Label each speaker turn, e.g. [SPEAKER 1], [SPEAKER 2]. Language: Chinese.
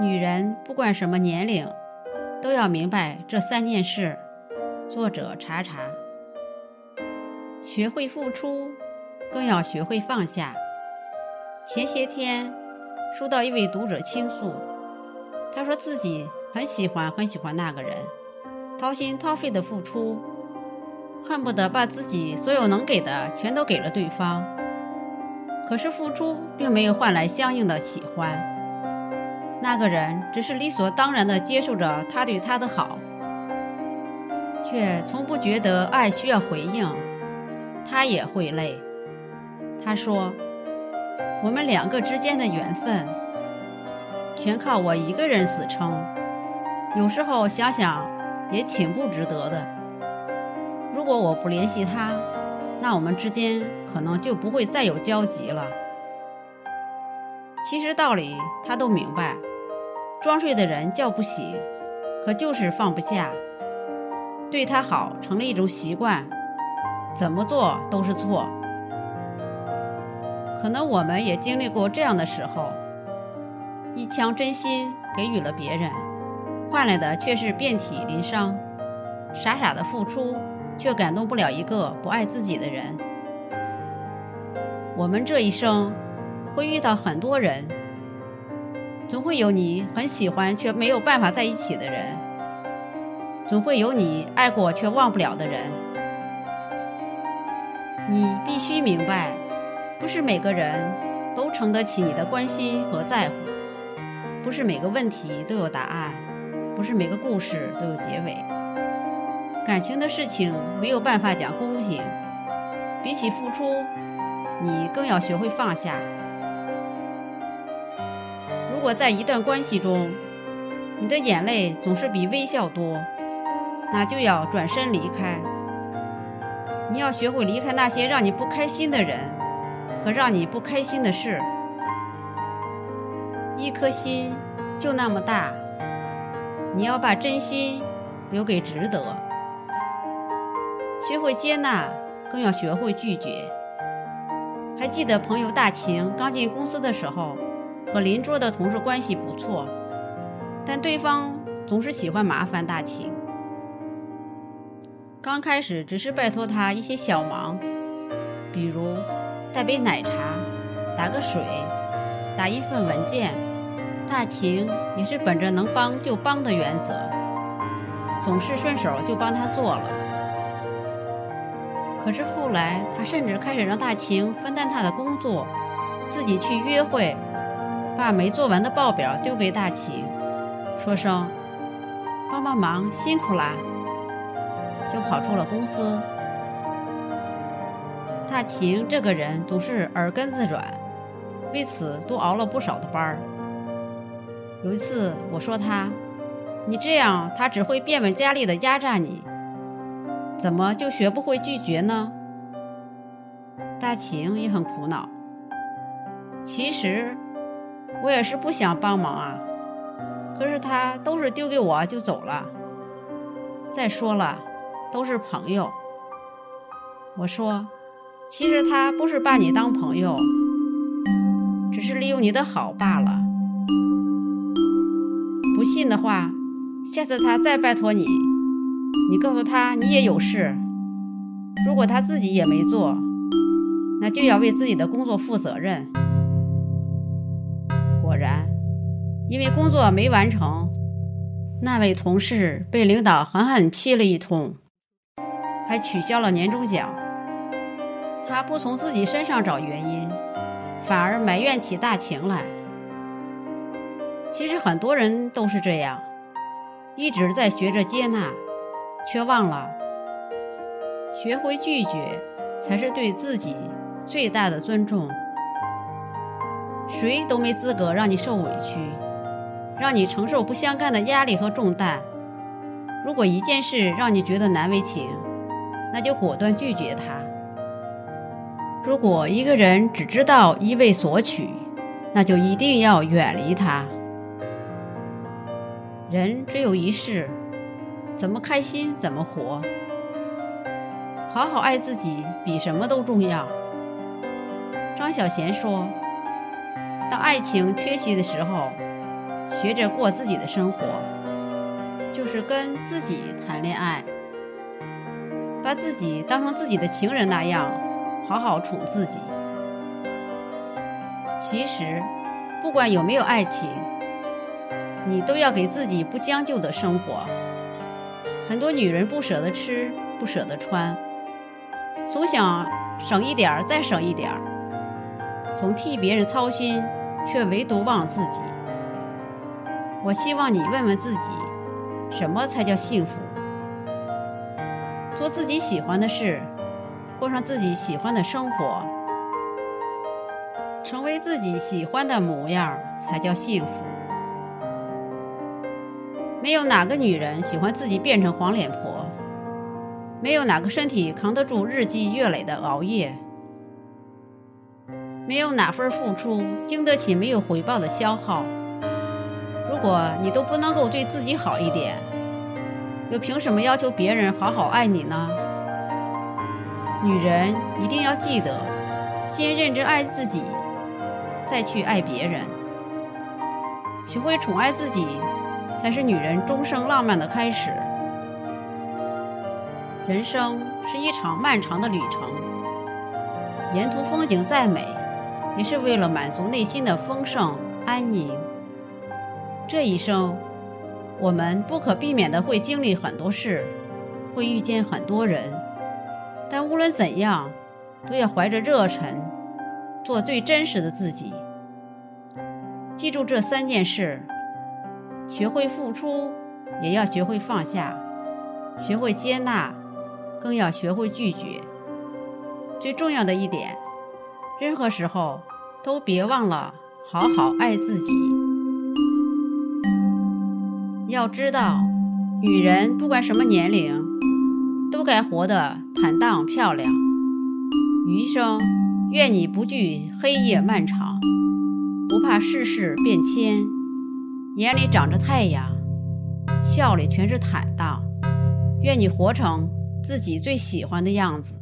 [SPEAKER 1] 女人不管什么年龄，都要明白这三件事。作者查查。学会付出，更要学会放下。前些天收到一位读者倾诉，他说自己很喜欢很喜欢那个人，掏心掏肺的付出，恨不得把自己所有能给的全都给了对方。可是付出并没有换来相应的喜欢，那个人只是理所当然地接受着他对他的好，却从不觉得爱需要回应。他也会累。他说：“我们两个之间的缘分，全靠我一个人死撑。有时候想想，也挺不值得的。如果我不联系他，那我们之间可能就不会再有交集了。其实道理他都明白，装睡的人叫不醒，可就是放不下。对他好成了一种习惯。”怎么做都是错。可能我们也经历过这样的时候，一腔真心给予了别人，换来的却是遍体鳞伤。傻傻的付出，却感动不了一个不爱自己的人。我们这一生会遇到很多人，总会有你很喜欢却没有办法在一起的人，总会有你爱过却忘不了的人。你必须明白，不是每个人都承得起你的关心和在乎，不是每个问题都有答案，不是每个故事都有结尾。感情的事情没有办法讲公平，比起付出，你更要学会放下。如果在一段关系中，你的眼泪总是比微笑多，那就要转身离开。你要学会离开那些让你不开心的人和让你不开心的事。一颗心就那么大，你要把真心留给值得。学会接纳，更要学会拒绝。还记得朋友大晴刚进公司的时候，和邻桌的同事关系不错，但对方总是喜欢麻烦大秦。刚开始只是拜托他一些小忙，比如带杯奶茶、打个水、打一份文件，大秦也是本着能帮就帮的原则，总是顺手就帮他做了。可是后来，他甚至开始让大秦分担他的工作，自己去约会，把没做完的报表丢给大晴，说声帮帮忙，辛苦啦。就跑出了公司。大秦这个人总是耳根子软，为此多熬了不少的班儿。有一次我说他：“你这样，他只会变本加厉的压榨你，怎么就学不会拒绝呢？”大秦也很苦恼。其实我也是不想帮忙啊，可是他都是丢给我就走了。再说了。都是朋友，我说，其实他不是把你当朋友，只是利用你的好罢了。不信的话，下次他再拜托你，你告诉他你也有事。如果他自己也没做，那就要为自己的工作负责任。果然，因为工作没完成，那位同事被领导狠狠批了一通。还取消了年终奖。他不从自己身上找原因，反而埋怨起大晴来。其实很多人都是这样，一直在学着接纳，却忘了学会拒绝，才是对自己最大的尊重。谁都没资格让你受委屈，让你承受不相干的压力和重担。如果一件事让你觉得难为情，那就果断拒绝他。如果一个人只知道一味索取，那就一定要远离他。人只有一世，怎么开心怎么活。好好爱自己比什么都重要。张小娴说：“当爱情缺席的时候，学着过自己的生活，就是跟自己谈恋爱，把自己当成自己的情人那样，好好宠自己。其实，不管有没有爱情，你都要给自己不将就的生活。很多女人不舍得吃，不舍得穿，总想省一点儿再省一点儿，总替别人操心，却唯独忘自己。我希望你问问自己，什么才叫幸福？做自己喜欢的事，过上自己喜欢的生活，成为自己喜欢的模样，才叫幸福。没有哪个女人喜欢自己变成黄脸婆，没有哪个身体扛得住日积月累的熬夜，没有哪份付出经得起没有回报的消耗。如果你都不能够对自己好一点，又凭什么要求别人好好爱你呢？女人一定要记得，先认真爱自己，再去爱别人，学会宠爱自己。才是女人终生浪漫的开始。人生是一场漫长的旅程，沿途风景再美，也是为了满足内心的丰盛安宁。这一生，我们不可避免的会经历很多事，会遇见很多人，但无论怎样，都要怀着热忱，做最真实的自己。记住这三件事。学会付出，也要学会放下；学会接纳，更要学会拒绝。最重要的一点，任何时候都别忘了好好爱自己。要知道，女人不管什么年龄，都该活得坦荡漂亮。余生，愿你不惧黑夜漫长，不怕世事变迁。眼里长着太阳，笑里全是坦荡。愿你活成自己最喜欢的样子。